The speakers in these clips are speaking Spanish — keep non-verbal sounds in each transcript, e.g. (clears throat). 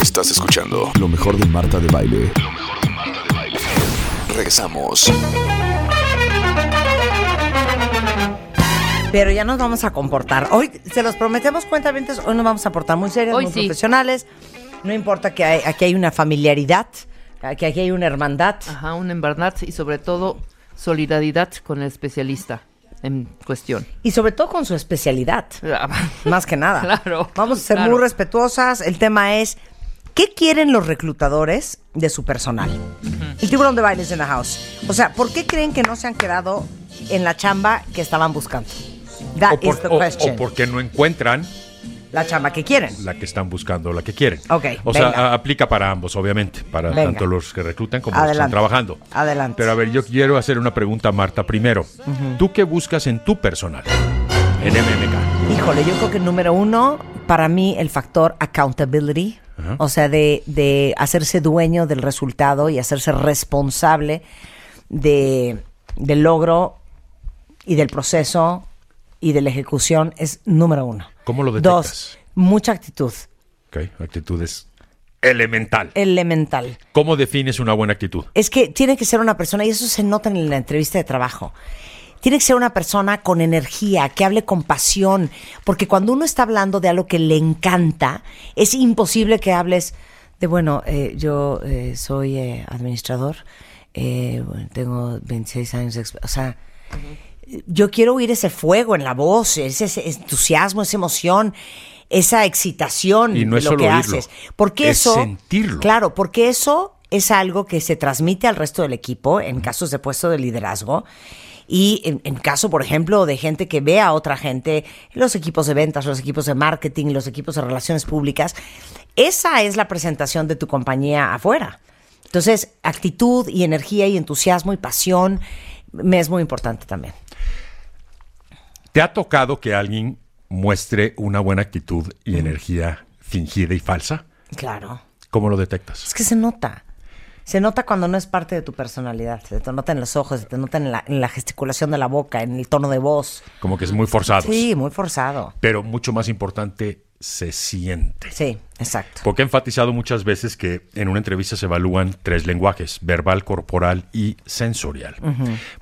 Estás escuchando lo mejor de Marta de Baile. Lo mejor de Marta de Baile. Regresamos. Pero ya nos vamos a comportar. Hoy se los prometemos cuentavientes, hoy nos vamos a portar muy serios, Hoy muy sí. profesionales. No importa que hay- aquí hay una familiaridad, que aquí hay una hermandad. Ajá, una verdad y sobre todo solidaridad con el especialista en cuestión. Y sobre todo con su especialidad, (laughs) más que nada. Claro, Vamos a ser claro. muy respetuosas. El tema es, ¿qué quieren los reclutadores de su personal? El tiburón de bailes en la house. O sea, ¿por qué creen que no se han quedado en la chamba que estaban buscando? That o, por- is the o- question. o porque no encuentran La chamba que quieren. la que están buscando, la que quieren. Ok, O sea, venga. a- aplica para ambos, obviamente, para Venga. tanto los que reclutan como los que están trabajando. Adelante. Pero a ver, yo quiero hacer una pregunta a Marta primero. ¿Tú qué buscas en tu personal? En MMK. Híjole, yo creo que número uno, para mí, el factor accountability. O sea, de, de hacerse dueño del resultado y hacerse responsable de, del logro y del proceso y de la ejecución es número uno. ¿Cómo lo detectas? Dos, mucha actitud. Ok, actitud es elemental. Elemental. ¿Cómo defines una buena actitud? Es que tiene que ser una persona, y eso se nota en la entrevista de trabajo. Tiene que ser una persona con energía, que hable con pasión, porque cuando uno está hablando de algo que le encanta, es imposible que hables de, bueno, eh, yo eh, soy eh, administrador, eh, bueno, tengo 26 años de O sea, yo quiero oír ese fuego en la voz, ese, ese entusiasmo, esa emoción, esa excitación Y no de es lo solo que oírlo, haces. Porque es eso. sentirlo. Claro, porque eso es algo que se transmite al resto del equipo en casos de puesto de liderazgo. Y en, en caso, por ejemplo, de gente que ve a otra gente, los equipos de ventas, los equipos de marketing, los equipos de relaciones públicas, esa es la presentación de tu compañía afuera. Entonces, actitud y energía y entusiasmo y pasión me es muy importante también. ¿Te ha tocado que alguien muestre una buena actitud y energía fingida y falsa? Claro. ¿Cómo lo detectas? Es que se nota. Se nota cuando no es parte de tu personalidad. Se te nota en los ojos, se te nota en la, en la gesticulación de la boca, en el tono de voz. Como que es muy forzado. Sí, muy forzado. Pero mucho más importante, se siente. Sí, exacto. Porque he enfatizado muchas veces que en una entrevista se evalúan tres lenguajes, verbal, corporal y sensorial.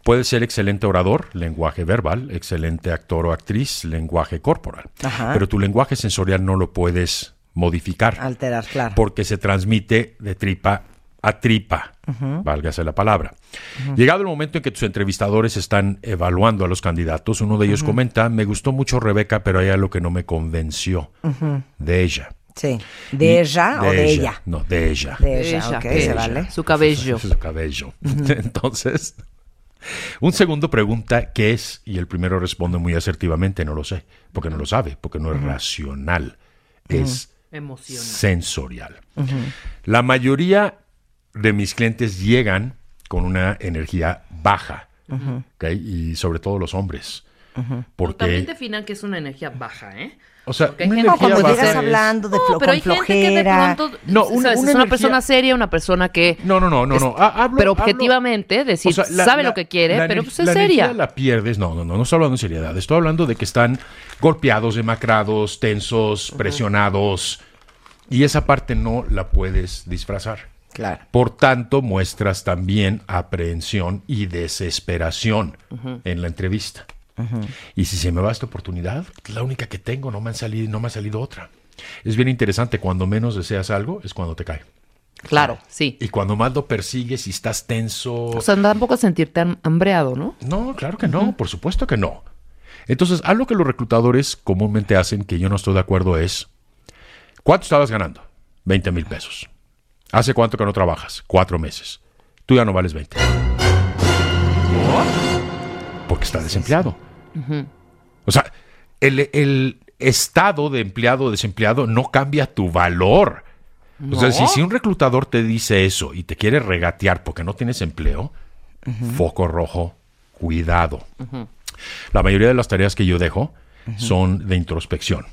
Puede ser excelente orador, lenguaje verbal, excelente actor o actriz, lenguaje corporal. Ajá. Pero tu lenguaje sensorial no lo puedes modificar. Alterar, claro. Porque se transmite de tripa a tripa, válgase la palabra. Llegado el momento en que tus entrevistadores están evaluando a los candidatos, uno de ellos comenta, me gustó mucho Rebeca, pero hay algo que no me convenció de ella. Sí. Y- ¿De ella o de ella? No, de ella. De ella, Ella, ok, de se vale. Su cabello. Su cabello. (laughs) Entonces, un segundo pregunta qué es y el primero responde muy asertivamente, no lo sé, porque no lo sabe, porque no es racional, es Emocional. sensorial. La mayoría de mis clientes llegan con una energía baja, ¿ok? y sobre todo los hombres. También Porque, definan que es una energía baja, ¿eh? O sea, una gente- No, energía cuando llegas hablando de No, pero hay gente que de flojera. pronto No, ¿sabes? una- es una persona seria, una persona que No, no, no, no, no. Ha- hablo- pero hablo- objetivamente decir O sea, la- sabe la- lo que quiere, la pero pues es la seria. la pierdes. No, no, no, no estoy hablando en seriedad. Estoy hablando de que están golpeados, demacrados, tensos, presionados. Y esa parte no la puedes disfrazar. Claro. Por tanto, muestras también aprehensión y desesperación en la entrevista. Y si se me va esta oportunidad, la única que tengo, no me, han salido, no me ha salido otra. Es bien interesante, cuando menos deseas algo es cuando te cae. Claro, sí. Y cuando más lo persigues y estás tenso, O sea, tampoco sentirte ham- hambreado, ¿no? no, claro que no, por supuesto que no. Entonces, algo que los reclutadores comúnmente hacen, que yo no estoy de acuerdo, es, ¿cuánto estabas ganando? 20 mil pesos. ¿Hace cuánto que no trabajas? Cuatro meses. Tú ya no vales 20. Porque está desempleado. O sea, el, el estado de empleado o desempleado no cambia tu valor. O sea, si, si un reclutador te dice eso y te quiere regatear porque no tienes empleo, foco rojo, cuidado. La mayoría de las tareas que yo dejo son de introspección.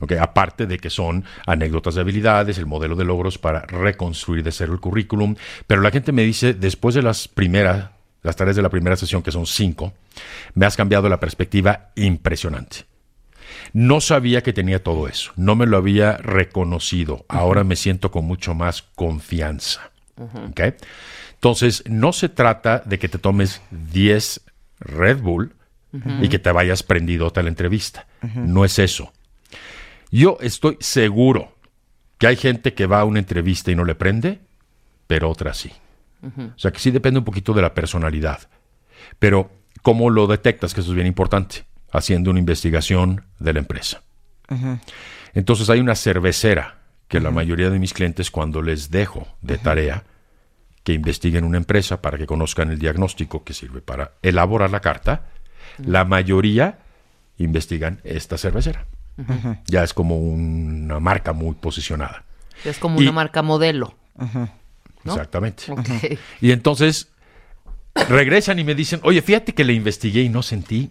¿ok? Aparte de que son anécdotas de habilidades, el modelo de logros para reconstruir de cero el currículum. Pero la gente me dice, después de las primeras, las tareas de la primera sesión, que son cinco, me has cambiado la perspectiva impresionante. No sabía que tenía todo eso, no me lo había reconocido. Ahora me siento con mucho más confianza. ¿ok? Entonces, no se trata de que te tomes 10 Red Bull y que te vayas prendido a la entrevista. No es eso. Yo estoy seguro que hay gente que va a una entrevista y no le prende, pero otra sí. O sea que sí depende un poquito de la personalidad. Pero, ¿cómo lo detectas? Que eso es bien importante. Haciendo una investigación de la empresa. Entonces hay una cervecera que la mayoría de mis clientes cuando les dejo de tarea que investiguen una empresa para que conozcan el diagnóstico que sirve para elaborar la carta, la mayoría investigan esta cervecera. Ya es como una marca muy posicionada. Es como Y- una marca modelo. ¿No? Exactamente. Y entonces regresan y me dicen, oye, fíjate que le investigué y no sentí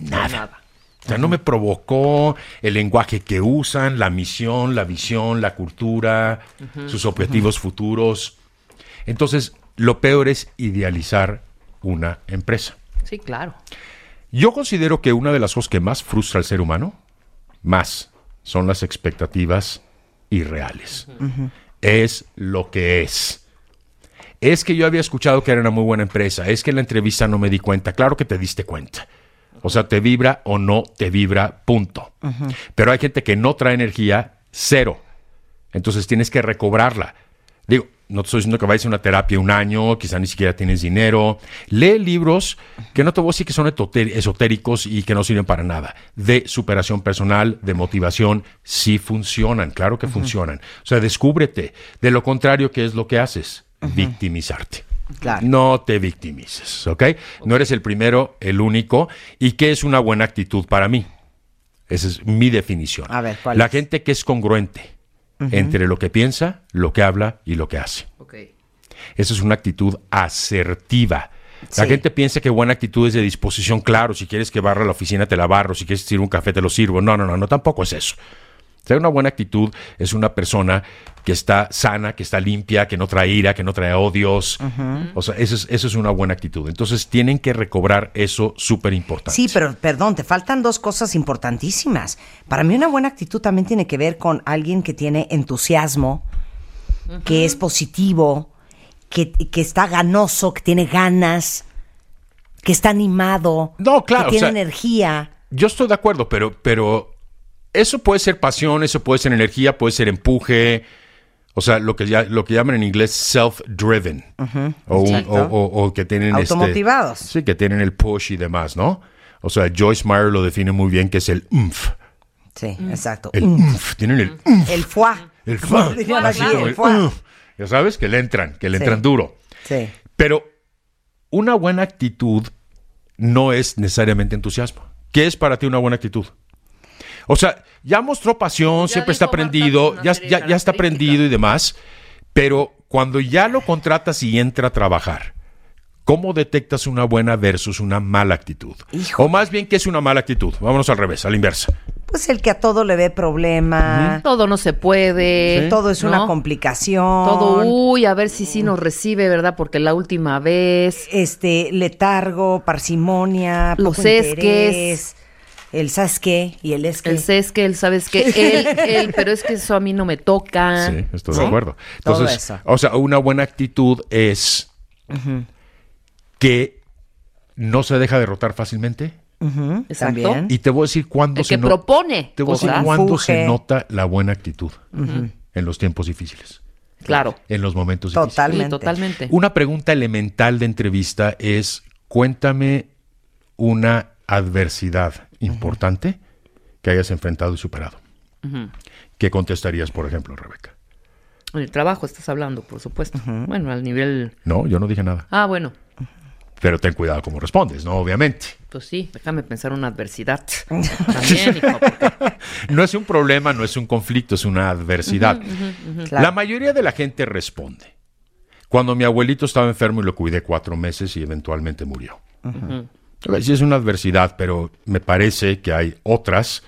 nada. O sea, no me provocó el lenguaje que usan, la misión, la visión, la cultura, sus objetivos futuros. Entonces, lo peor es idealizar una empresa. Sí, claro. Yo considero que una de las cosas que más frustra al ser humano, más, son las expectativas irreales. Es lo que es. Es que yo había escuchado que era una muy buena empresa. Es que en la entrevista no me di cuenta. Claro que te diste cuenta. O sea, te vibra o no te vibra, punto. Pero hay gente que no trae energía, cero. Entonces tienes que recobrarla. Digo, no te estoy diciendo que vayas a una terapia un año, quizá ni siquiera tienes dinero. Lee libros que no te voy a decir que son esotéricos y que no sirven para nada. De superación personal, de motivación, sí funcionan, claro que funcionan. O sea, descúbrete. De lo contrario, ¿qué es lo que haces? Victimizarte. Claro. No te victimices, ¿ok? No eres el primero, el único. ¿Y qué es una buena actitud para mí? Esa es mi definición. A ver, ¿cuál La es? gente que es congruente entre lo que piensa, lo que habla y lo que hace. Ok. Esa es una actitud asertiva. La Sí. gente piensa que buena actitud es de disposición, claro, si quieres que barra la oficina te la barro, si quieres sirve un café te lo sirvo. No, no, no, no, tampoco es eso. O sea, una buena actitud es una persona que está sana, que está limpia, que no trae ira, que no trae odios. O sea, eso es, eso es una buena actitud. Entonces tienen que recobrar eso súper importante. Sí, pero perdón, te faltan dos cosas importantísimas. Para mí una buena actitud también tiene que ver con alguien que tiene entusiasmo, que es positivo, que, que está ganoso, que tiene ganas, que está animado, No, claro, que tiene o sea, energía. Yo estoy de acuerdo, pero, pero eso puede ser pasión, eso puede ser energía, puede ser empuje. O sea, lo que, ya, lo que llaman en inglés self-driven. o, o- o- o que tienen... este- Automotivados. sí, que tienen el push y demás, ¿no? O sea, Joyce Meyer lo define muy bien, que es el umf. Sí, exacto. El Mm. umf. Tienen el umf. El foie. El como el foie. umf. Ya sabes, que le entran, que le Sí. entran duro. Sí. Pero una buena actitud no es necesariamente entusiasmo. ¿Qué es para ti una buena actitud? O sea, ya mostró pasión, Ya siempre está prendido, una ya, ya, ya está prendido y demás, pero cuando ya lo contratas y entra a trabajar, ¿cómo detectas una buena versus una mala actitud? Híjole. O más bien, ¿qué es una mala actitud? Vámonos al revés, a la inversa. Pues el que a todo le ve problema, Todo no se puede. todo es ¿no? una complicación. Todo, uy, a ver si sí nos recibe, ¿verdad? Porque la última vez. este letargo, parsimonia, Los poco esques. interés, el sabes qué y el es que. El es que él, ¿sabes que Él, él, pero es que eso a mí no me toca. Sí, estoy ¿Sí? de acuerdo. Todo Entonces, eso. o sea, una buena actitud es que no se deja derrotar fácilmente. Ujú, Exacto. también. Y te voy a decir cuándo El se que no- propone Te voy a decir cosas. cuándo Fuge. se nota la buena actitud en los tiempos difíciles, Claro. en los momentos difíciles. Totalmente. Sí, totalmente. Una pregunta elemental de entrevista es, cuéntame una adversidad importante que hayas enfrentado y superado. ¿Qué contestarías, por ejemplo, Rebeca? En el trabajo estás hablando, por supuesto. Bueno, al nivel. No, yo no dije nada. Ah, bueno. Pero ten cuidado cómo respondes, ¿no? Obviamente. Pues sí, déjame pensar una adversidad. (laughs) También, hijo, porque- (laughs) No es un problema, no es un conflicto, es una adversidad. Claro. La mayoría de la gente responde. Cuando mi abuelito estaba enfermo y lo cuidé cuatro meses y eventualmente murió. Sí es una adversidad, pero me parece que hay otras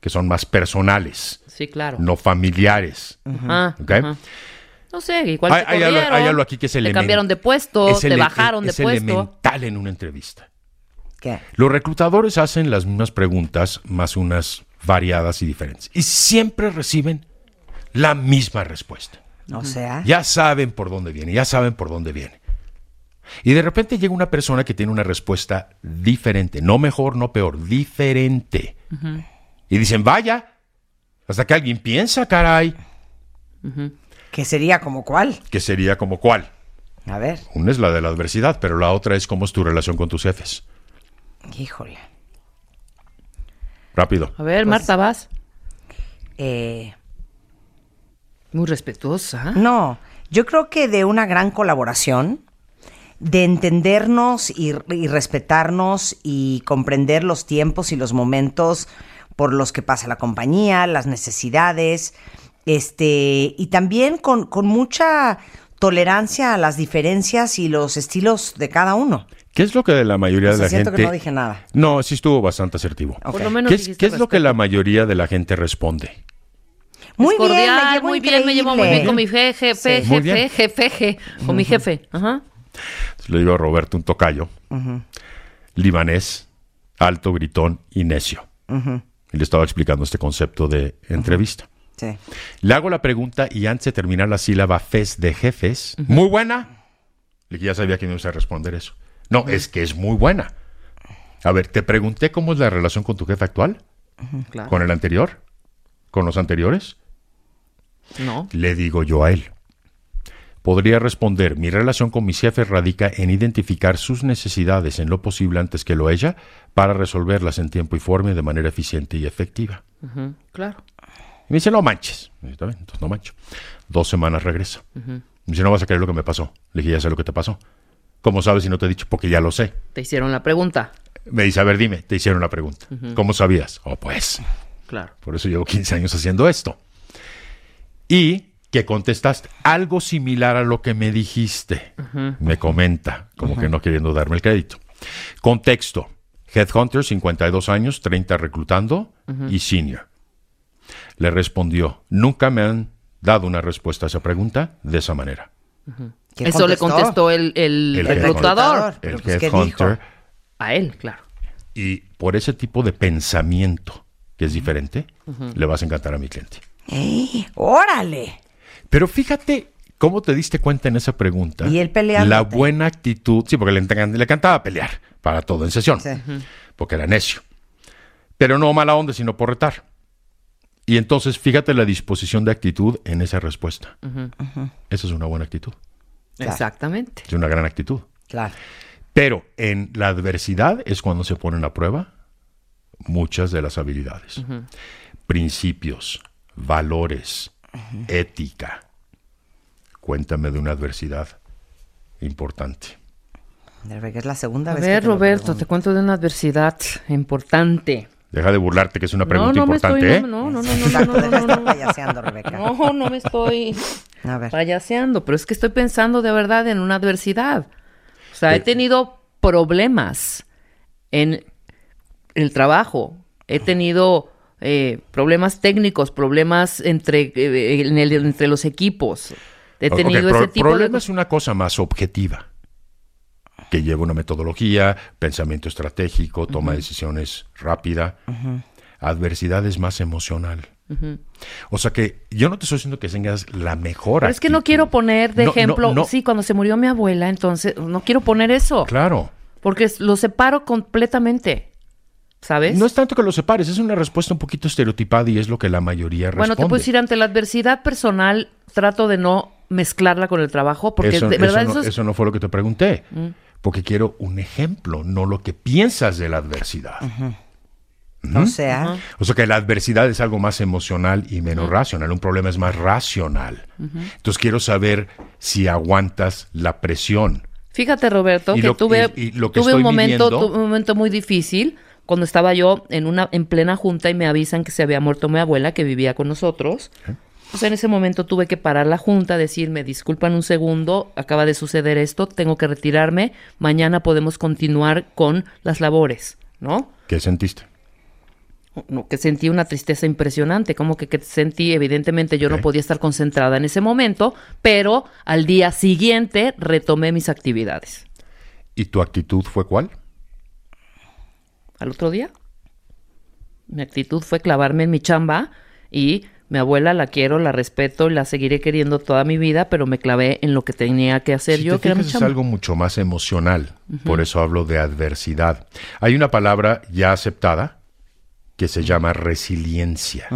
que son más personales, Sí, claro. no familiares. ¿ok? ajá. No sé, igual Hay- te hay algo- corrieron, hay algo aquí que es Te cambiaron de puesto, Es te bajaron de es puesto. elemental en una entrevista. ¿Qué? Los reclutadores hacen las mismas preguntas, más unas variadas y diferentes. Y siempre reciben la misma respuesta. O sea, Ya saben por dónde viene, ya saben por dónde viene. Y de repente llega una persona que tiene una respuesta diferente, no mejor, no peor, diferente. Y dicen, vaya, hasta que alguien piensa, caray, que sería como cuál. que sería como cuál. A ver, Una es la de la adversidad, pero la otra es cómo es tu relación con tus jefes. híjole. Rápido. A ver, Marta, vas. Eh, Muy respetuosa. no, yo creo que de una gran colaboración, de entendernos y, y respetarnos y comprender los tiempos y los momentos por los que pasa la compañía, las necesidades, este, y también con, con mucha tolerancia a las diferencias y los estilos de cada uno. ¿Qué es lo que de la mayoría O de la siento gente... que no dije nada. No, sí estuvo bastante asertivo. Ok. Por lo menos ¿Qué es, qué es lo que la mayoría de la gente responde? Muy Es bien, cordial, me llevo muy bien, me llevo muy bien con mi jefe, jefe, jefe, jefe, con mi jefe. Ajá. Le digo a Roberto, un tocayo, libanés, alto, gritón y necio. Y le estaba explicando este concepto de entrevista. Sí. Le hago la pregunta y antes de terminar la sílaba fes de jefes, muy buena. Le ya sabía que no iba a responder eso. No, es que es muy buena. A ver, te pregunté cómo es la relación con tu jefe actual, Claro. con el anterior, con los anteriores. No. Le digo yo a él. Podría responder, mi relación con mis jefes radica en identificar sus necesidades en lo posible antes que lo ella para resolverlas en tiempo y forma y de manera eficiente y efectiva. Claro. Y me dice, no manches. Y yo, Está bien, entonces no mancho. Dos semanas regresa. Me dice, no vas a creer lo que me pasó. Le dije, ya sé lo que te pasó. ¿Cómo sabes si no te he dicho? Porque ya lo sé. Te hicieron la pregunta. Me dice, a ver, dime, te hicieron la pregunta. ¿Cómo sabías? Oh, pues, Claro. por eso llevo 15 años haciendo esto. Y que contestaste algo similar a lo que me dijiste. Me comenta, como que no queriendo darme el crédito. Contexto. Headhunter, 52 años, 30 reclutando y senior. Le respondió, nunca me han dado una respuesta a esa pregunta de esa manera. ¿Qué Eso le contestó el, el El reclutador. Pero, El pues, ¿qué Headhunter. A él, claro. Y por ese tipo de pensamiento que es diferente, le vas a encantar a mi cliente. ¡Eh! ¡Órale! Pero fíjate cómo te diste cuenta en esa pregunta. Y él peleándote. La buena actitud. Sí, porque le, le encantaba pelear para todo en sesión. Sí. Porque era necio. Pero no mala onda, sino por retar. Y entonces fíjate la disposición de actitud en esa respuesta. Esa es una buena actitud. Claro. Exactamente. Es una gran actitud. Claro. Pero en la adversidad es cuando se ponen a prueba muchas de las habilidades. Principios, valores, ética. Cuéntame de una adversidad importante. Que es la segunda A vez que ver, te lo Roberto, te cuento de una adversidad importante. Deja de burlarte que es una No, pregunta no me importante, estoy. ¿eh? No, no, no, no, no, Exacto, no, no, estar no, payaseando, Rebeca. no, no me estoy A ver. payaseando, pero es que estoy pensando de verdad en una adversidad. O sea, he tenido problemas en el trabajo, he tenido eh, problemas técnicos, problemas entre, eh, en el- entre los equipos. He tenido pro- ese tipo problema de... es una cosa más objetiva, que lleva una metodología, pensamiento estratégico, toma de decisiones rápida. Adversidad es más emocional. O sea que yo no te estoy diciendo que tengas la mejor Pero es que no quiero poner de No, no, ejemplo, no. sí, cuando se murió mi abuela, entonces no quiero poner eso, Claro. porque lo separo completamente, ¿sabes? No es tanto que lo separes, es una respuesta un poquito estereotipada y es lo que la mayoría responde. Bueno, te puedo decir, ante la adversidad personal, trato de no mezclarla con el trabajo, porque eso, de eso verdad no, eso es- Mm. eso no fue lo que te pregunté. Porque quiero un ejemplo, no lo que piensas de la adversidad. O sea, O sea que la adversidad es algo más emocional y menos racional. Un problema es más racional. Entonces quiero saber si aguantas la presión. Fíjate, Roberto, Y que lo- tuve, y- y lo que tuve un momento, viviendo- tuve un momento muy difícil cuando estaba yo en una en plena junta y me avisan que se había muerto mi abuela que vivía con nosotros. Pues en ese momento tuve que parar la junta, decirme, disculpan un segundo, acaba de suceder esto, tengo que retirarme, mañana podemos continuar con las labores, ¿no? ¿Qué sentiste? No, que sentí una tristeza impresionante, como que, que sentí, evidentemente yo no podía estar concentrada en ese momento, pero al día siguiente retomé mis actividades. ¿Y tu actitud fue cuál? Al otro día. Mi actitud fue clavarme en mi chamba y mi abuela la quiero, la respeto y la seguiré queriendo toda mi vida, pero me clavé en lo que tenía que hacer Si yo, te que era mi es algo mucho más emocional. Por eso hablo de adversidad. Hay una palabra ya aceptada que se llama resiliencia.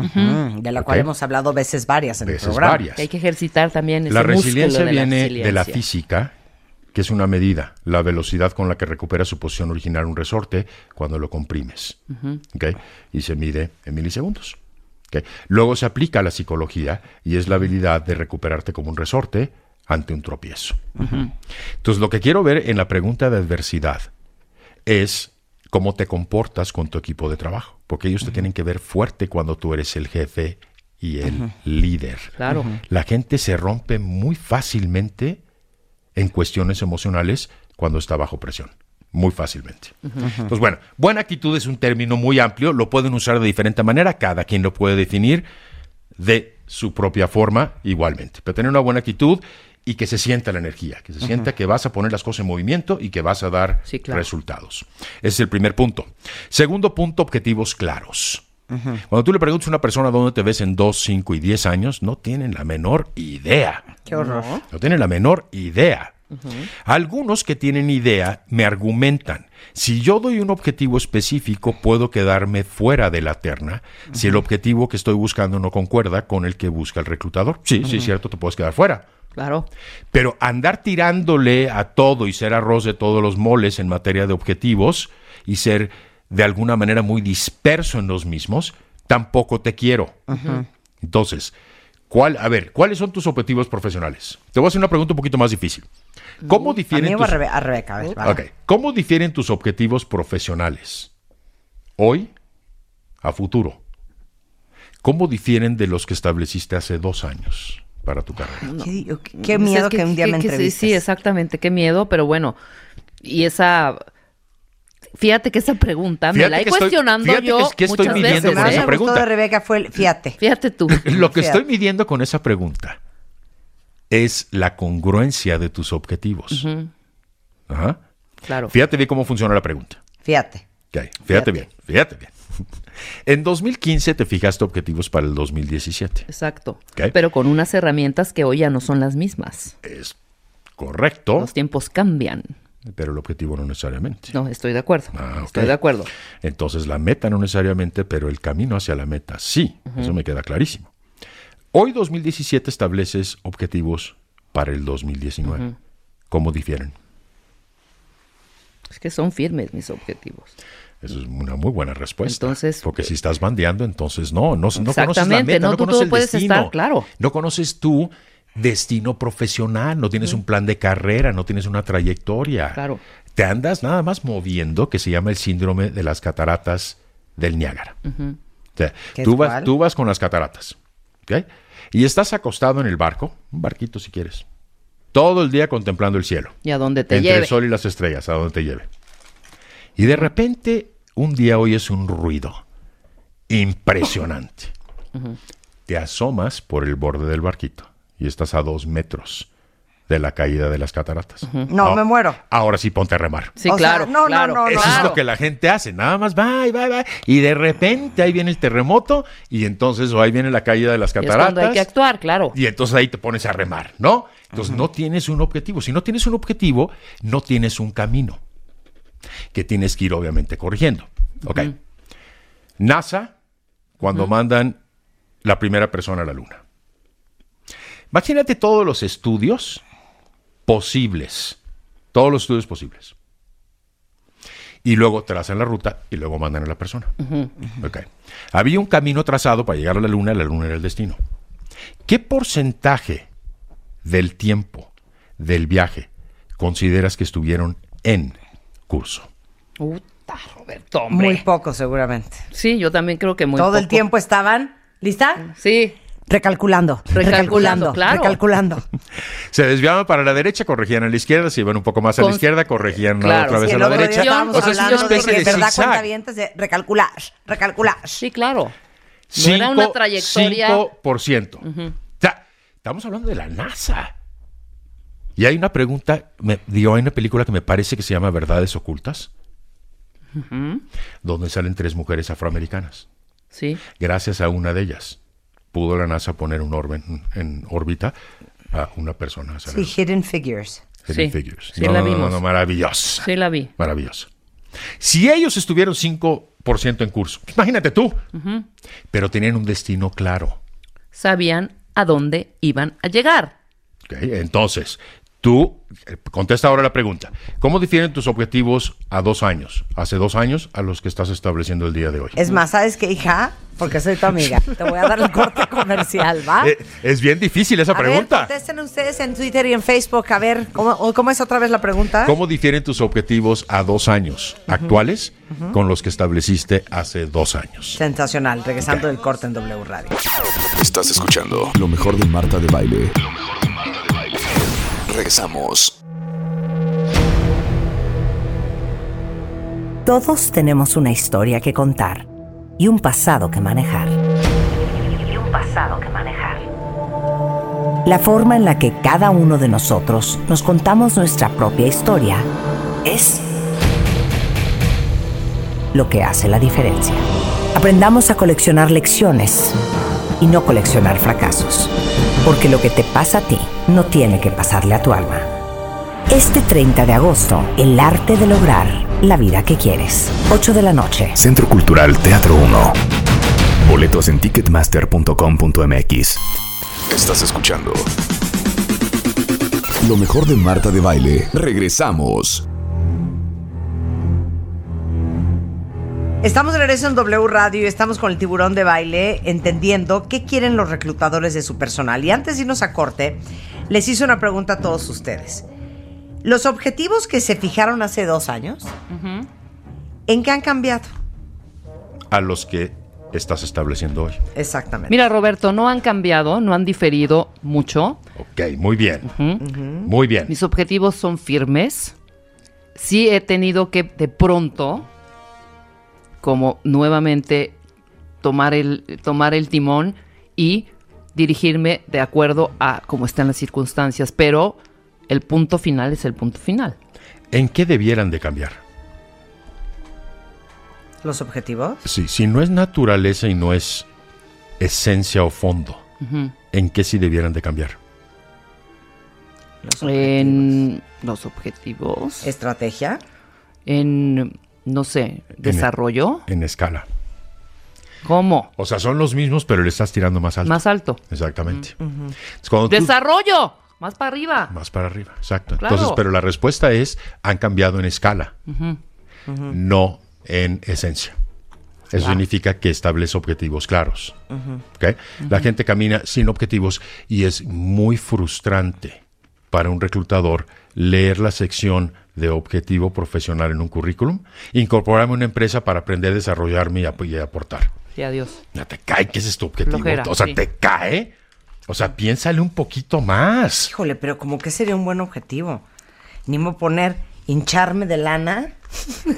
De la cual hemos hablado veces varias en Veces el programa. varias. Que hay que ejercitar también ese La músculo resiliencia la viene de la física, que es una medida, la velocidad con la que recupera su posición original un resorte cuando lo comprimes. ¿ok? Y se mide en milisegundos. ¿ok? Luego se aplica a la psicología y es la habilidad de recuperarte como un resorte ante un tropiezo. Entonces, lo que quiero ver en la pregunta de adversidad es cómo te comportas con tu equipo de trabajo, porque ellos te tienen que ver fuerte cuando tú eres el jefe y el líder. Claro. La gente se rompe muy fácilmente en cuestiones emocionales cuando está bajo presión. Muy fácilmente. Entonces, bueno, buena actitud es un término muy amplio, lo pueden usar de diferente manera, cada quien lo puede definir de su propia forma igualmente. Pero tener una buena actitud y que se sienta la energía, que se sienta que vas a poner las cosas en movimiento y que vas a dar Sí, claro. resultados. Ese es el primer punto. Segundo punto, objetivos claros. Cuando tú le preguntas a una persona dónde te ves en 2, 5 y 10 años, no tienen la menor idea. Qué horror. No tienen la menor idea. Algunos que tienen idea me argumentan, si yo doy un objetivo específico, puedo quedarme fuera de la terna si el objetivo que estoy buscando no concuerda con el que busca el reclutador. Sí, sí, es cierto, te puedes quedar fuera. Claro. Pero andar tirándole a todo y ser arroz de todos los moles en materia de objetivos y ser de alguna manera muy disperso en los mismos, tampoco te quiero. Entonces, ¿cuál, a ver, ¿cuáles son tus objetivos profesionales? Te voy a hacer una pregunta un poquito más difícil. ¿Cómo mí difieren a, tus, Rebe- a Rebeca, a ver. ¿Cómo difieren tus objetivos profesionales hoy a futuro? ¿Cómo difieren de los que estableciste hace dos años para tu carrera? Qué, qué- qué miedo es que, un día me que sí, entrevistes. Sí, exactamente, qué miedo, pero bueno, y esa... Fíjate que esa pregunta me Fíjate la he estoy- cuestionando fíjate yo que- que estoy muchas midiendo veces, con ¿eh? esa pregunta. gustó de Rebeca fue, el- fíjate. Fíjate tú. (laughs) Lo que Fíjate. estoy midiendo con esa pregunta es la congruencia de tus objetivos. Ajá. Claro. Fíjate bien cómo funciona la pregunta. Fíjate. Ok, Fíjate, Fíjate. bien, fíjate bien. (laughs) En 2015 te fijaste objetivos para el 2017. Exacto. Ok. Pero con unas herramientas que hoy ya no son las mismas. Es correcto, Los tiempos cambian. Pero el objetivo no necesariamente. No, estoy de acuerdo. Ah, ok. Estoy de acuerdo. Entonces la meta no necesariamente, pero el camino hacia la meta sí. Eso me queda clarísimo. Hoy 2017 estableces objetivos para el 2019. ¿Cómo difieren? Es que son firmes mis objetivos. Eso es una muy buena respuesta. Entonces, porque si estás bandeando, entonces no, no, no conoces la meta, no, no, tú conoces todo el puedes destino. estar, claro. No conoces tu destino profesional, no tienes un plan de carrera, no tienes una trayectoria. Claro. Te andas nada más moviendo, que se llama el síndrome de las cataratas del Niágara. O sea, ¿Qué tú vas, tú vas con las cataratas. Y estás acostado en el barco, un barquito si quieres, todo el día contemplando el cielo. Y a dónde te entre lleve. el sol y las estrellas, a donde te lleve. Y de repente, un día oyes un ruido impresionante. Te asomas por el borde del barquito y estás a dos metros de la caída de las cataratas. No, me muero. Ahora sí ponte a remar. Sí, O sea, claro. no, no, claro, no, no. Eso claro. es lo que la gente hace, nada más va y va y va. Y de repente ahí viene el terremoto y entonces o ahí viene la caída de las Y es cataratas. cuando hay que actuar, claro. Y entonces ahí te pones a remar, ¿no? Entonces no tienes un objetivo. Si no tienes un objetivo, no tienes un camino que tienes que ir obviamente corrigiendo. Ok. NASA, cuando mandan la primera persona a la luna. Imagínate todos los estudios posibles. Todos los estudios posibles. Y luego trazan la ruta y luego mandan a la persona. Ok. Había un camino trazado para llegar a la luna, la luna era el destino. ¿Qué porcentaje del tiempo del viaje consideras que estuvieron en curso? Puta, Roberto, hombre. Muy poco, seguramente. Sí, yo también creo que muy Todo el poco. tiempo estaban, ¿lista? Sí, Recalculando, Recalculando, recalculando, claro. recalculando. (laughs) Se desviaban para la derecha, corregían a la izquierda, se iban un poco más a la Con- izquierda, corregían Claro. otra vez Sí, a la derecha. O sea, es una de especie que, de verdad, cuentavientes, de recalcular, recalcular. sí, claro. No era una trayectoria. 5%. O sea, estamos hablando de la NASA. Y hay una pregunta, me, digo, hay una película que me parece que se llama Verdades Ocultas. donde salen tres mujeres afroamericanas. Sí. Gracias a una de ellas, pudo la NASA poner un orbe en, en órbita a una persona. Sí, Hidden Figures. Hidden Sí, Figures. sí no, la no, no, vimos. no, maravillosa. Sí la vi. Maravillosa. Si ellos estuvieron 5% en curso, imagínate tú, pero tenían un destino claro. Sabían a dónde iban a llegar. ¿ok? Entonces, tú, eh, contesta ahora la pregunta. ¿Cómo difieren tus objetivos a dos años, hace dos años, a los que estás estableciendo el día de hoy? Es más, ¿sabes qué, hija? Porque soy tu amiga. Te voy a dar el corte comercial, ¿va? (laughs) Eh, es bien difícil esa a ver, pregunta. contesten ustedes en Twitter y en Facebook. A ver, ¿cómo, cómo es otra vez la pregunta? ¿Cómo difieren tus objetivos a dos años actuales con los que estableciste hace dos años? Sensacional. Regresando del corte en W Radio. Estás escuchando lo mejor de Marta de Baile. Regresamos. Todos tenemos una historia que contar y un pasado que manejar. Y un pasado que manejar. La forma en la que cada uno de nosotros nos contamos nuestra propia historia es lo que hace la diferencia. Aprendamos a coleccionar lecciones y no coleccionar fracasos. Porque lo que te pasa a ti no tiene que pasarle a tu alma. Este 30 de agosto, el arte de lograr la vida que quieres. 8 de la noche. Centro Cultural Teatro 1. Boletos en ticketmaster.com.mx. Estás escuchando lo mejor de Marta de Baile. Regresamos. Estamos de regreso en W Radio y estamos con el tiburón de baile entendiendo qué quieren los reclutadores de su personal. Y antes de irnos a corte, les hice una pregunta a todos ustedes. Los objetivos que se fijaron hace dos años, ¿en qué han cambiado? A los que estás estableciendo hoy. Exactamente. Mira, Roberto, no han cambiado, no han diferido mucho. Ok, muy bien. Muy bien. Mis objetivos son firmes. Sí he tenido que de pronto, como nuevamente, tomar el, tomar el timón y dirigirme de acuerdo a cómo están las circunstancias, pero el punto final es el punto final. ¿En qué debieran de cambiar? ¿Los objetivos? Sí, si no es naturaleza y no es esencia o fondo, ¿en qué sí debieran de cambiar? Los En los objetivos, ¿Estrategia? en, no sé, desarrollo, En escala. ¿cómo? O sea, son los mismos, pero le estás tirando más alto. Más alto. Exactamente. Tú- Desarrollo, más para arriba. Más para arriba, exacto. Claro. Entonces, pero la respuesta es, han cambiado en escala, no en esencia. Eso significa que establece objetivos claros. La gente camina sin objetivos y es muy frustrante para un reclutador leer la sección de objetivo profesional en un currículum, incorporarme a una empresa para aprender a desarrollarme y, ap- y aportar. Sí, adiós. Ya te cae que ese es tu objetivo. O sea, sí. te cae. O sea, piénsale un poquito más. Híjole, pero como que sería un buen objetivo. Ni me poner hincharme de lana, (laughs)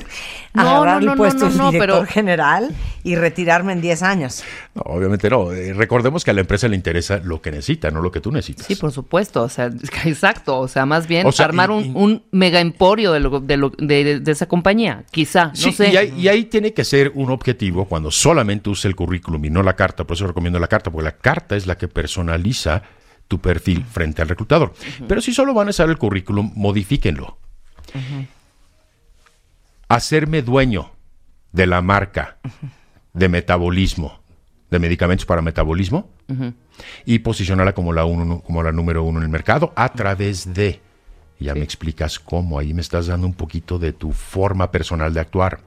No, agarrar no, no, el puesto no, de no, director pero- general y retirarme en 10 años. No, obviamente no. Eh, recordemos que a la empresa le interesa lo que necesita, no lo que tú necesitas. Sí, por supuesto, o sea, exacto, o sea, más bien O sea, armar y- un, y- un mega emporio de, lo- de, lo- de- de esa compañía, quizá, no Sí, sé. y, ahí, y ahí tiene que ser un objetivo cuando solamente use el currículum y no la carta. Por eso recomiendo la carta, porque la carta es la que personaliza tu perfil frente al reclutador. Pero si solo van a usar el currículum, modifíquenlo. Hacerme dueño de la marca de metabolismo, de medicamentos para metabolismo, y posicionarla como la, uno, como la número uno en el mercado a través de. Ya me explicas cómo, ahí me estás dando un poquito de tu forma personal de actuar.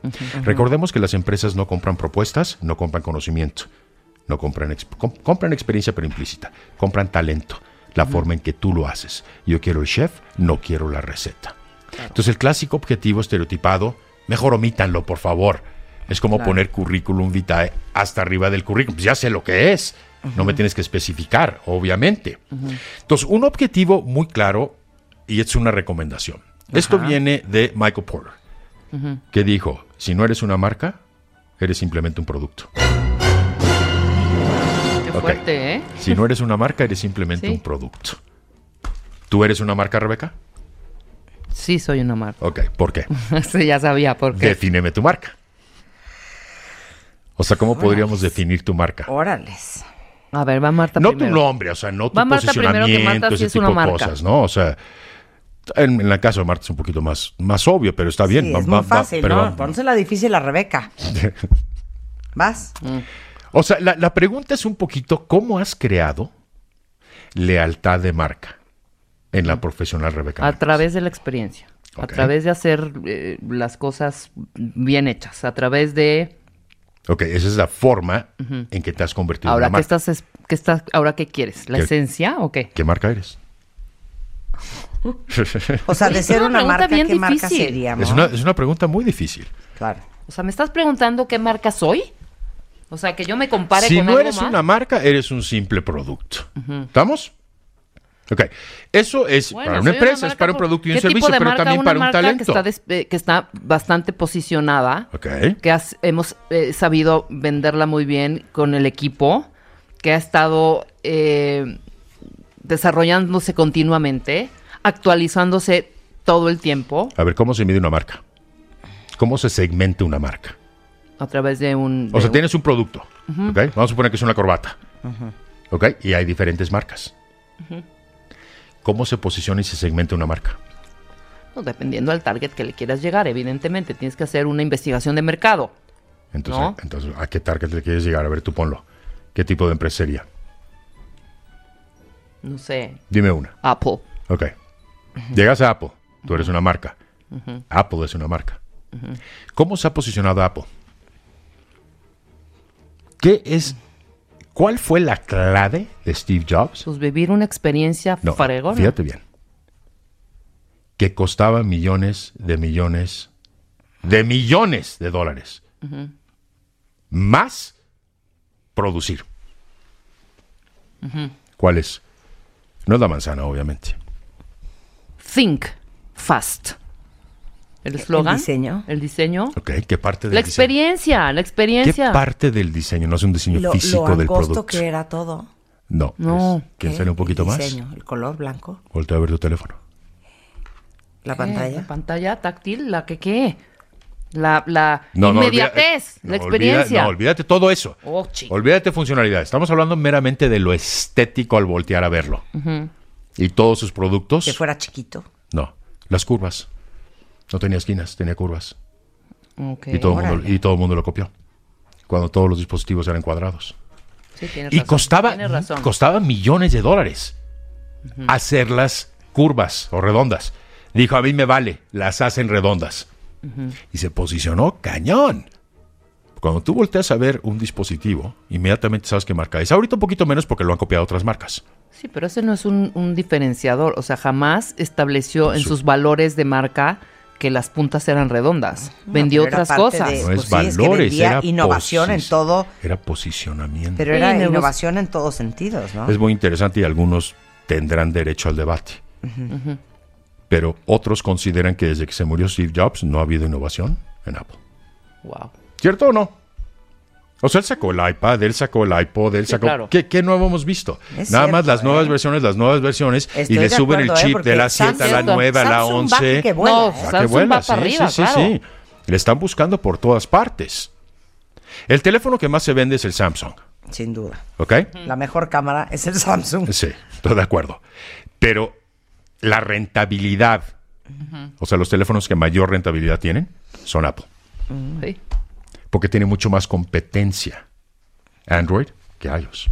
Recordemos que las empresas no compran propuestas, no compran conocimiento, no compran, compran experiencia pero implícita, compran talento, la forma en que tú lo haces. Yo quiero el chef, no quiero la receta. Entonces el clásico objetivo estereotipado, mejor omítanlo, por favor. Es como poner currículum vitae hasta arriba del currículum. Pues ya sé lo que es. No me tienes que especificar, obviamente. Entonces, un objetivo muy claro y es una recomendación. Esto viene de Michael Porter, que dijo, si no eres una marca, eres simplemente un producto. Qué fuerte, ¿eh? Si no eres una marca, eres simplemente Sí. un producto. ¿Tú eres una marca, Rebeca? Sí, soy una marca. Ok, ¿por qué? (laughs) sí, ya sabía por qué. Defíneme tu marca. O sea, ¿cómo podríamos definir tu marca? Órales. A ver, va Marta No primero. tu nombre, o sea, no tu Va Marta posicionamiento, Marta ese es tipo una de cosas, ¿no? O sea, en, en la casa de Marta es un poquito más, más obvio, pero está bien. Sí, va- es va- muy fácil, pero ¿no? Pónsela difícil a Rebeca. (laughs) ¿Vas? O sea, la, la pregunta es un poquito, ¿cómo has creado lealtad de marca en la profesional Rebeca? A través de la experiencia. A través de hacer eh, las cosas bien hechas. A través de. Ok, esa es la forma en que te has convertido Ahora, en ¿qué una marca. estás, es- qué estás, ahora qué quieres? ¿La ¿Qué? esencia o qué? ¿Qué marca eres? O sea, de Es ser una marca, bien ¿qué marca difícil. seríamos? es, una, es una pregunta muy difícil. Claro. O sea, ¿me estás preguntando qué marca soy? O sea, que yo me compare Si con no algo eres más. una marca, eres un simple producto. ¿Estamos? Ok. Eso es Bueno, para una empresa, es para un producto y un ¿Qué tipo servicio, pero marca? también Una para un marca talento. Que está, des- eh, que está bastante posicionada. Ok. que has- hemos eh, sabido venderla muy bien con el equipo, que ha estado eh, desarrollándose continuamente, actualizándose todo el tiempo A ver, ¿cómo se mide una marca? ¿Cómo se segmenta una marca? a través de un... O sea, un- tienes un producto, ¿ok? Vamos a suponer que es una corbata, ¿ok? Y hay diferentes marcas. ¿Cómo se posiciona y se segmenta una marca? no, dependiendo del target que le quieras llegar, evidentemente, tienes que hacer una investigación de mercado. Entonces, ¿No? entonces, ¿a qué target le quieres llegar? A ver, tú ponlo. ¿Qué tipo de empresa sería? No sé, Dime una. Apple. Ok. Llegas a Apple, tú eres una marca. Apple es una marca. ¿Cómo se ha posicionado Apple? ¿Qué es? ¿Cuál fue la clave de Steve Jobs? Pues vivir una experiencia No, fregona. fíjate bien. Que costaba millones de millones de millones de dólares. Más producir. ¿Cuál es? No es la manzana, obviamente. Think fast. El eslogan. diseño? El diseño. Ok, ¿qué parte del La diseño? experiencia, la ¿Qué experiencia. parte del diseño? No es un diseño Lo, físico lo del producto. que era todo. No. No. es- ¿Quieres ¿Qué? saber un poquito El más? diseño, el color blanco, Voltea a ver tu teléfono. la ¿Qué? pantalla. La pantalla táctil, la que qué. La, la No, no, olvida- inmediatez, no, la olvida- experiencia. no, olvídate todo eso. Oh. Olvídate funcionalidad. Estamos hablando meramente de lo estético al voltear a verlo. Y todos sus productos. Que fuera chiquito. No. Las curvas. No tenía esquinas, tenía curvas. Y, todo el mundo, y todo el mundo lo copió. Cuando todos los dispositivos eran cuadrados. Sí, Y razón, costaba, costaba millones de dólares hacerlas curvas o redondas. Dijo, a mí me vale, las hacen redondas. Y se posicionó cañón. Cuando tú volteas a ver un dispositivo, inmediatamente sabes qué marca es. Ahorita un poquito menos porque lo han copiado otras marcas. Sí, pero ese no es un, un diferenciador. O sea, jamás estableció en Su- sus valores de marca que las puntas eran redondas. Vendió pero era otras cosas. de- No Pues es sí, es que valores, vendía era innovación en todo. Era posicionamiento. Pero era innovación en todos sentidos, ¿no? Es muy interesante y algunos tendrán derecho al debate. Pero otros consideran que desde que se murió Steve Jobs no ha habido innovación en Apple. Wow. ¿Cierto o no? O sea, él sacó el iPad, él sacó el iPod, él Sí, sacó... claro. ¿Qué, qué nuevo hemos visto? Es Nada más las nuevas ¿eh? versiones, las nuevas versiones, y le suben el acuerdo, ¿eh? chip de la 7 a la Samsung- 9 a la Samsung va 11. que vuela, No. Va que vuela, sí, arriba, sí, sí, claro. sí. Le están buscando por todas partes. El teléfono que más se vende es el Samsung, Sin duda. ¿ok? La mejor cámara es el Samsung. Sí, estoy de acuerdo. Pero la rentabilidad, o sea, los teléfonos que mayor rentabilidad tienen son Apple, Sí. Porque tiene mucho más competencia Android que iOS.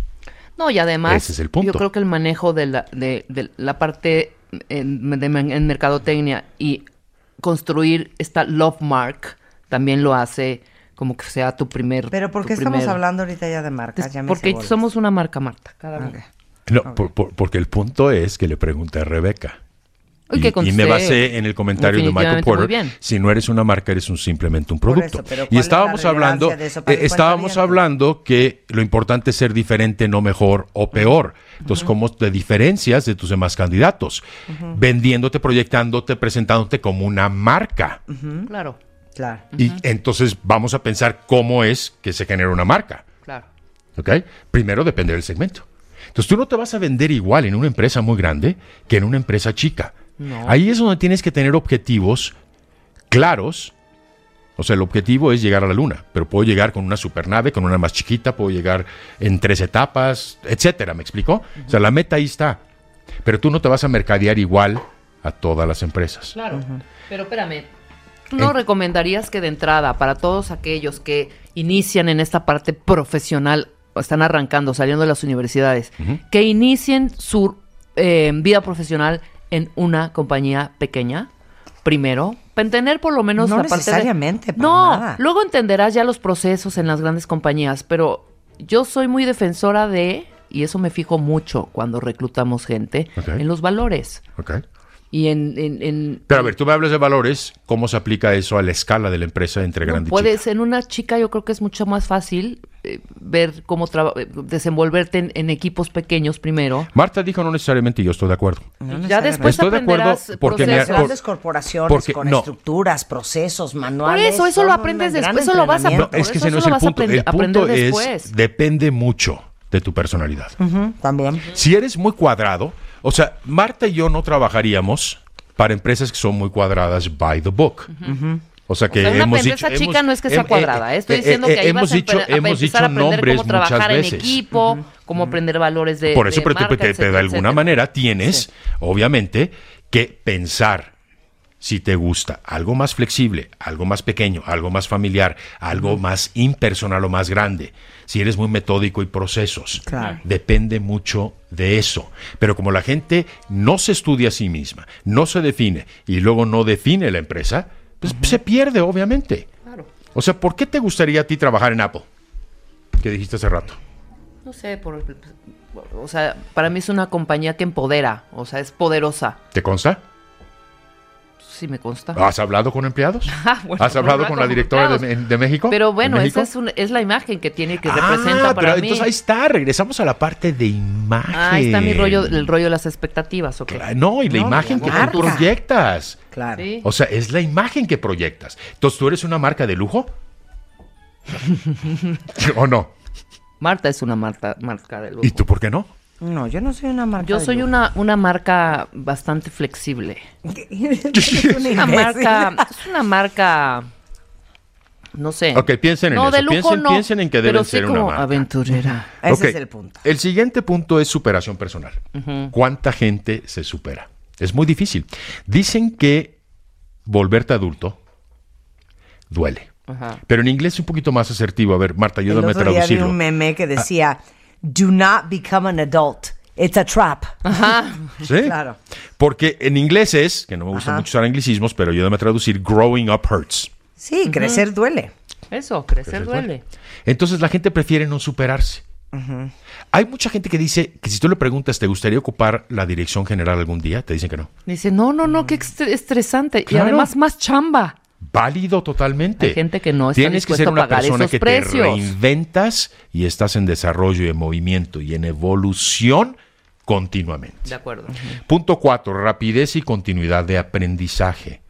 No, y además, Ese es el punto. yo creo que el manejo de la, de, de la parte en, de- en mercadotecnia y construir esta love mark también lo hace como que sea tu primer. Pero ¿por qué estamos primer- hablando ahorita ya de marcas? Ya me hice Porque somos una marca, Marta, cada uno. Ok. No, por- por- porque el punto es que le pregunté a Rebeca. Y Y, que y me basé en el comentario de Michael Porter. Si no eres una marca, eres un simplemente un producto. eso, pero ¿cuál y es estábamos hablando, eso para eh, estábamos hablando que lo importante es ser diferente, no mejor o peor. Entonces, ¿cómo te diferencias de tus demás candidatos? Vendiéndote, proyectándote, presentándote como una marca. Claro, Claro. Y entonces vamos a pensar cómo es que se genera una marca. claro. ¿Ok? Primero depende del segmento. Entonces tú no te vas a vender igual en una empresa muy grande que en una empresa chica. No. Ahí es donde tienes que tener objetivos claros. O sea, el objetivo es llegar a la luna, pero puedo llegar con una supernave, con una más chiquita, puedo llegar en tres etapas, etcétera, ¿me explicó? O sea, la meta ahí está. Pero tú no te vas a mercadear igual a todas las empresas. Claro. Pero espérame. ¿Tú no Eh. recomendarías que de entrada, para todos aquellos que inician en esta parte profesional, o están arrancando, saliendo de las universidades, que inicien su eh, vida profesional en una compañía pequeña? Primero, para entender por lo menos No la parte de- necesariamente, para No, nada. luego entenderás ya los procesos en las grandes compañías, pero yo soy muy defensora de, y eso me fijo mucho cuando reclutamos gente, en los valores. ¿Ok? Y en, en- en- Pero a ver, tú me hablas de valores, ¿cómo se aplica eso a la escala de la empresa entre No, grande y puedes, chica? en una chica yo creo que es mucho más fácil ver cómo eh, desenvolverte en, en equipos pequeños primero. Marta dijo no necesariamente, y yo estoy de acuerdo. Ya después Estoy de acuerdo porque me- procesos. por- grandes corporaciones porque- con no. estructuras, procesos, Por manuales. eso, eso son lo aprendes después, eso lo vas a. Por es que eso ese no es eso el punto. El punto es, después. depende mucho de tu personalidad. También. Si eres muy cuadrado, o sea, Marta y yo no trabajaríamos para empresas que son muy cuadradas by the book. O sea que O sea, una hemos dicho, chica hemos- no es que sea em- cuadrada. eh, Estoy eh, diciendo eh, que ahí hemos vas dicho, a hemos dicho a nombres cómo muchas trabajar en equipo, cómo aprender valores de Por eso, de pero, te- marca, te- te- de alguna etcétera. manera tienes, obviamente, que pensar si te gusta algo más flexible, algo más pequeño, algo más familiar, algo más impersonal o más grande. Si eres muy metódico y procesos, Claro. depende mucho de eso. Pero como la gente no se estudia a sí misma, no se define y luego no define la empresa, pues se pierde, obviamente. Claro. O sea, ¿por qué te gustaría a ti trabajar en Apple? Que dijiste hace rato. No sé, por, o sea, para mí es una compañía que empodera, o sea, es poderosa. ¿Te consta? Sí me consta. ¿Has hablado con empleados? (laughs) Ah, bueno, ¿Has hablado no con la directora de, México? Pero ¿De bueno, México? esa es, un- es la imagen que tiene, que Ah, representa pero para mí. entonces ahí está, regresamos a la parte de imagen. Ah, ahí está mi rollo, el rollo de las expectativas, ¿ok? No, y la No, imagen la que tú proyectas. Claro. Sí. O sea, es la imagen que proyectas. Entonces, ¿tú eres una marca de lujo? (laughs) ¿O no? Marta es una marca, marca de lujo. ¿Y tú por qué no? No, yo no soy una marca. Yo soy una, una marca bastante flexible. (laughs) (laughs) Es una marca, es una marca, no sé. Ok, piensen en no, eso. de lujo piensen, no, piensen en que pero deben sí ser una marca. aventurera. Ese es el punto. El siguiente punto es superación personal. ¿Cuánta gente se supera? Es muy difícil. Dicen que volverte adulto duele. Ajá. Pero en inglés es un poquito más asertivo. A ver, Marta, ayúdame a otro día vi traducirlo. un meme que decía, do not become an adult. It's a trap. (laughs) ¿Sí? Claro. Porque en inglés es, que no me gusta Ajá. mucho usar anglicismos, pero ayúdame a traducir, growing up hurts. Sí, crecer duele. Eso, crecer Crecer duele. Entonces la gente prefiere no superarse. Hay mucha gente que dice que si tú le preguntas, ¿te gustaría ocupar la dirección general algún día? Te dicen que no. Dice, no, no, no, qué estre- estresante. Y además más chamba. Válido totalmente. Hay gente que no está Tienes que ser una persona que precios. te reinventas y estás en desarrollo y en movimiento y en evolución continuamente. De acuerdo. Punto cuatro, rapidez y continuidad de aprendizaje.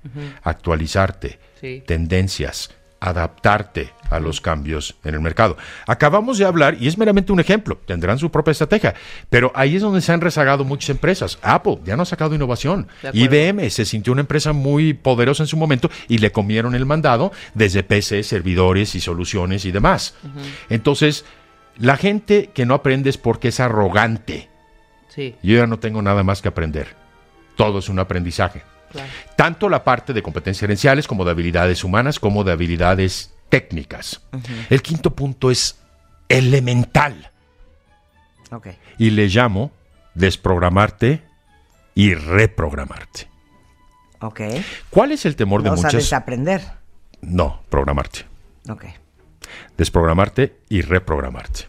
Actualizarte, Sí. tendencias, adaptarte a los cambios en el mercado. Acabamos de hablar, y es meramente un ejemplo, tendrán su propia estrategia, pero ahí es donde se han rezagado muchas empresas. Apple ya no ha sacado innovación. IBM se sintió una empresa muy poderosa en su momento y le comieron el mandado desde PC, servidores y soluciones y demás. Entonces, la gente que no aprende es porque es arrogante. Sí, Yo ya no tengo nada más que aprender. Todo es un aprendizaje. Claro. Tanto la parte de competencias gerenciales como de habilidades humanas como de habilidades técnicas. El quinto punto es elemental Ok. y le llamo desprogramarte y reprogramarte. Ok. ¿Cuál es el temor de muchas? desaprender. No, programarte. Ok. desprogramarte y reprogramarte.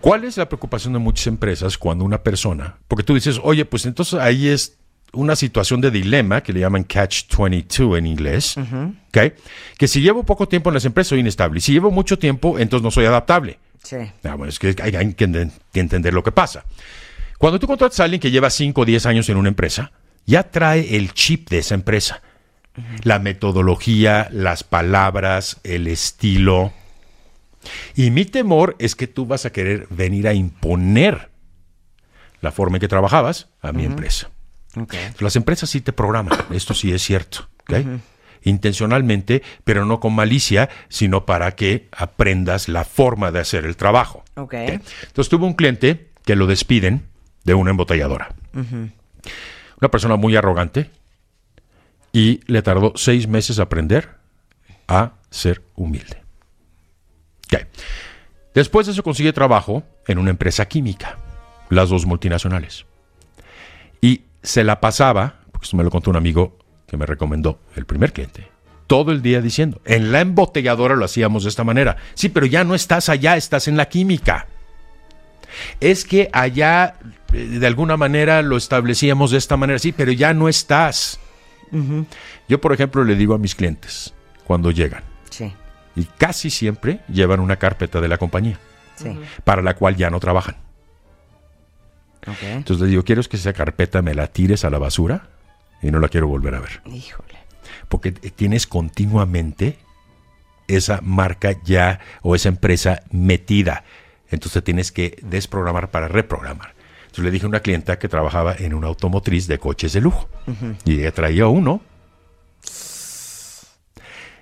¿Cuál es la preocupación de muchas empresas cuando una persona, porque tú dices, oye, pues entonces ahí es una situación de dilema que le llaman catch 22 en inglés, ¿ok? que si llevo poco tiempo en las empresas soy inestable y si llevo mucho tiempo entonces no soy adaptable. Sí. Ah, bueno, es que hay, hay que enten- que entender lo que pasa. Cuando tú contratas a alguien que lleva 5 o 10 años en una empresa, ya trae el chip de esa empresa. La metodología, las palabras, el estilo. Y mi temor es que tú vas a querer venir a imponer la forma en que trabajabas a mi empresa. Las empresas sí te programan, esto sí es cierto. Intencionalmente, pero no con malicia, sino para que aprendas la forma de hacer el trabajo. Entonces tuve un cliente que lo despiden de una embotelladora. Una persona muy arrogante y le tardó seis meses aprender a ser humilde. Después de eso consigue trabajo en una empresa química, las dos multinacionales. Y se la pasaba, porque esto me lo contó un amigo que me recomendó, el primer cliente, todo el día diciendo, en la embotelladora lo hacíamos de esta manera. Sí, pero ya no estás allá, estás en la química. Es que allá eh, de alguna manera lo establecíamos de esta manera, sí, pero ya no estás. Yo, por ejemplo, le digo a mis clientes cuando llegan, Sí, y casi siempre llevan una carpeta de la compañía, sí. para la cual ya no trabajan. Entonces les digo, ¿quieres que esa carpeta me la tires a la basura? Y no la quiero volver a ver. Híjole. Porque tienes continuamente esa marca ya o esa empresa metida. Entonces tienes que desprogramar para reprogramar. Entonces le dije a una clienta que trabajaba en una automotriz de coches de lujo. Y ella traía uno.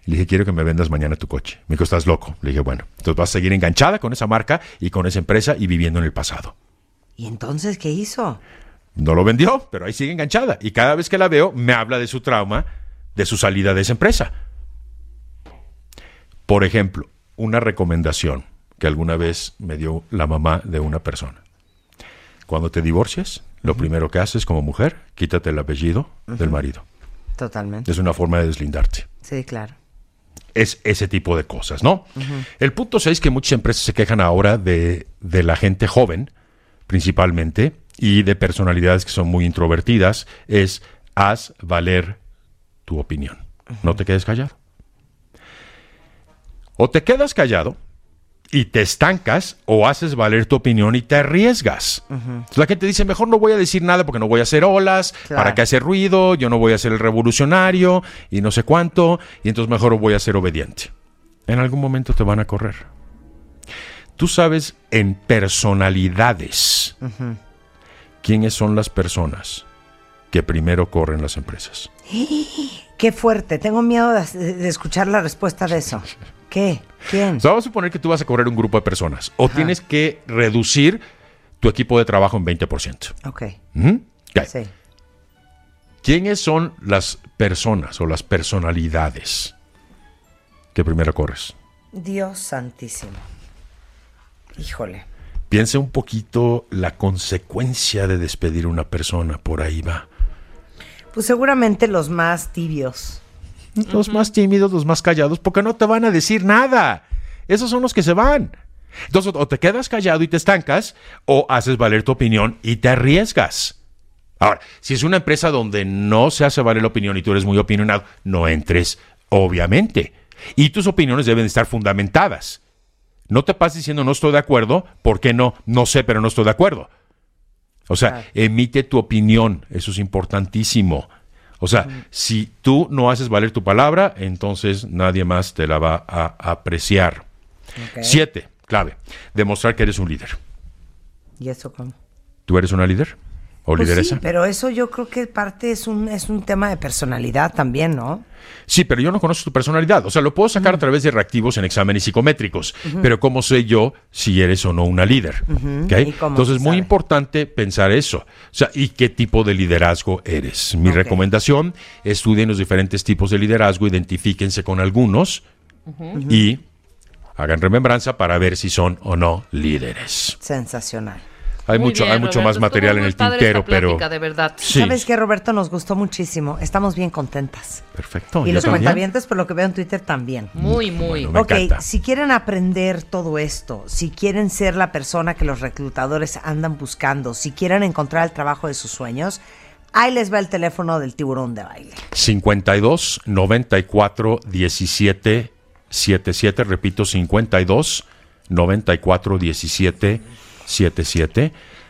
Le dije, quiero que me vendas mañana tu coche. Me dijo, estás loco. Le dije, bueno, entonces vas a seguir enganchada con esa marca y con esa empresa y viviendo en el pasado. ¿Y entonces qué hizo? No lo vendió, pero ahí sigue enganchada. Y cada vez que la veo, me habla de su trauma, de su salida de esa empresa. Por ejemplo, una recomendación que alguna vez me dio la mamá de una persona. Cuando te divorcias, lo primero que haces como mujer, quítate el apellido del marido. Totalmente. Es una forma de deslindarte. Sí, claro. Es ese tipo de cosas, ¿no? El punto 6 que muchas empresas se quejan ahora de, de la gente joven, principalmente, y de personalidades que son muy introvertidas, es haz valer tu opinión. No te quedes callado. O te quedas callado y te estancas o haces valer tu opinión y te arriesgas. Entonces, La gente dice, mejor no voy a decir nada porque no voy a hacer olas, Claro. para qué hacer ruido, yo no voy a ser el revolucionario y no sé cuánto, y entonces mejor voy a ser obediente. En algún momento te van a correr. Tú sabes en personalidades quiénes son las personas que primero corren las empresas. (gasps) Qué fuerte. Tengo miedo de, de escuchar la respuesta de eso. (laughs) ¿Qué? ¿Quién? O sea, vamos a suponer que tú vas a correr un grupo de personas o tienes que reducir tu equipo de trabajo en 20%. Ok. Sí. ¿Quiénes son las personas o las personalidades que primero corres? Dios santísimo. Híjole. Piensa un poquito la consecuencia de despedir a una persona, por ahí va. Pues seguramente los más tibios. Los más tímidos, los más callados, porque no te van a decir nada. Esos son los que se van. Entonces, o te quedas callado y te estancas, o haces valer tu opinión y te arriesgas. Ahora, si es una empresa donde no se hace valer la opinión y tú eres muy opinionado, no entres, obviamente. Y tus opiniones deben estar fundamentadas. No te pases diciendo no estoy de acuerdo, ¿por qué no? No sé, pero no estoy de acuerdo. O sea, Claro. emite tu opinión, eso es importantísimo. O sea, si tú no haces valer tu palabra, entonces nadie más te la va a apreciar. Siete, clave, demostrar que eres un líder. ¿Y eso cómo? ¿Tú eres una líder o Pues lideresa? sí, pero eso yo creo que parte es un, es un tema de personalidad también, ¿no? Sí, pero yo no conozco tu personalidad. O sea, lo puedo sacar a través de reactivos en exámenes psicométricos. Pero ¿cómo sé yo si eres o no una líder? ¿Ok? ¿Y cómo Entonces muy importante pensar eso. O sea, ¿y qué tipo de liderazgo eres? Mi recomendación, estudien los diferentes tipos de liderazgo, identifíquense con algunos y hagan remembranza para ver si son o no líderes. Sensacional. Hay Muy mucho, bien, hay mucho Roberto, más material en el tintero, plática, pero... de verdad. Sí, ¿Sabes qué, Roberto? Nos gustó muchísimo. Estamos bien contentas. perfecto. y los cuentavientes, por lo que veo en Twitter, también. Muy, muy. Bueno, ok, encanta. si quieren aprender todo esto, si quieren ser la persona que los reclutadores andan buscando, si quieren encontrar el trabajo de sus sueños, ahí les va el teléfono del tiburón de baile. 52 94 17 77, repito, 52 94 17 77,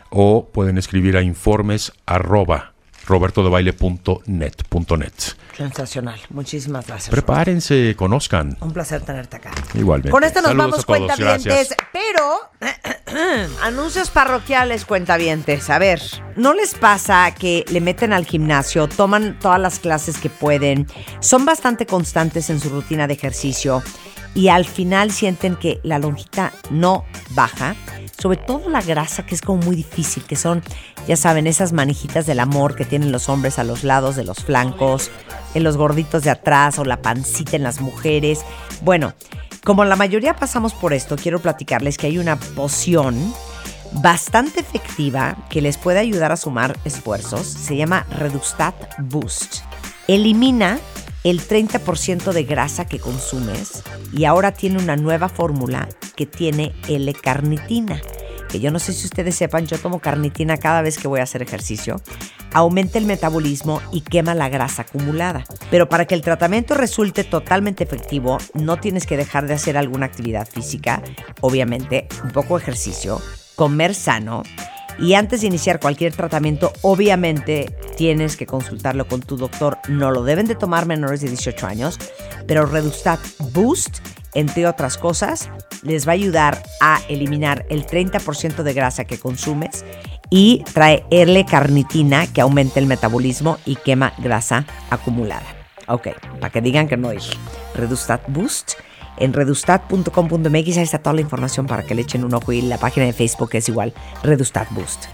o pueden escribir a informes arroba robertodebaile.net.net. Sensacional. Muchísimas gracias. Prepárense, conozcan. Un placer tenerte acá. Igualmente. Con esto nos Saludos vamos cuentavientes, pero (clears throat) anuncios parroquiales cuentavientes. A ver, ¿no les pasa que le meten al gimnasio, toman todas las clases que pueden, son bastante constantes en su rutina de ejercicio y al final sienten que la lonjita no baja? Sobre todo la grasa, que es como muy difícil, que son, ya saben, esas manijitas del amor que tienen los hombres a los lados de los flancos, en los gorditos de atrás o la pancita en las mujeres. Bueno, como la mayoría pasamos por esto, quiero platicarles que hay una poción bastante efectiva que les puede ayudar a sumar esfuerzos. Se llama Redustat Boost. Elimina el 30% de grasa que consumes y ahora tiene una nueva fórmula que tiene L-carnitina. Que yo no sé si ustedes sepan, yo tomo carnitina cada vez que voy a hacer ejercicio. Aumenta el metabolismo y quema la grasa acumulada. Pero para que el tratamiento resulte totalmente efectivo, no tienes que dejar de hacer alguna actividad física, obviamente un poco ejercicio, comer sano y antes de iniciar cualquier tratamiento, obviamente tienes que consultarlo con tu doctor. No lo deben de tomar menores de 18 años, pero Redustat Boost, entre otras cosas, les va a ayudar a eliminar el 30% de grasa que consumes y trae L-carnitina que aumenta el metabolismo y quema grasa acumulada. Ok, para que digan que no dije. Redustat Boost en redustat.com.mx. Ahí está toda la información para que le echen un ojo y la página de Facebook es igual, Redustat Boost.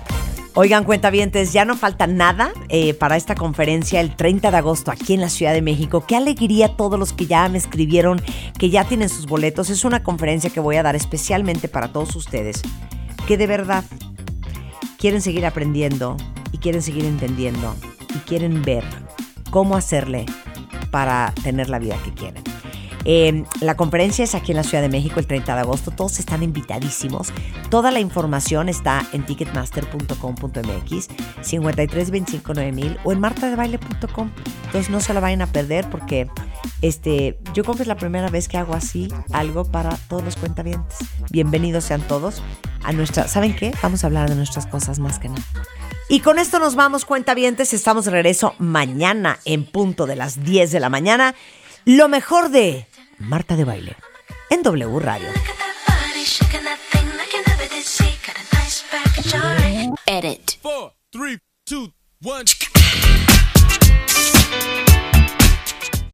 Oigan, cuentavientes, ya no falta nada eh, para esta conferencia el 30 de agosto aquí en la Ciudad de México. Qué alegría a todos los que ya me escribieron, que ya tienen sus boletos. Es una conferencia que voy a dar especialmente para todos ustedes, que de verdad quieren seguir aprendiendo y quieren seguir entendiendo y quieren ver cómo hacerle para tener la vida que quieren. Eh, la conferencia es aquí en la Ciudad de México el 30 de agosto. Todos están invitadísimos. Toda la información está en ticketmaster.com.mx, 53259000 o en martadebaile.com. Entonces no se la vayan a perder porque este, yo creo que es la primera vez que hago así algo para todos los cuentavientes. Bienvenidos sean todos a nuestra. ¿Saben qué? Vamos a hablar de nuestras cosas más que nada. Y con esto nos vamos, cuentavientes. Estamos de regreso mañana en punto de las 10 de la mañana. Lo mejor de Marta de Baile en W Radio. Edit. Four, three, two, one.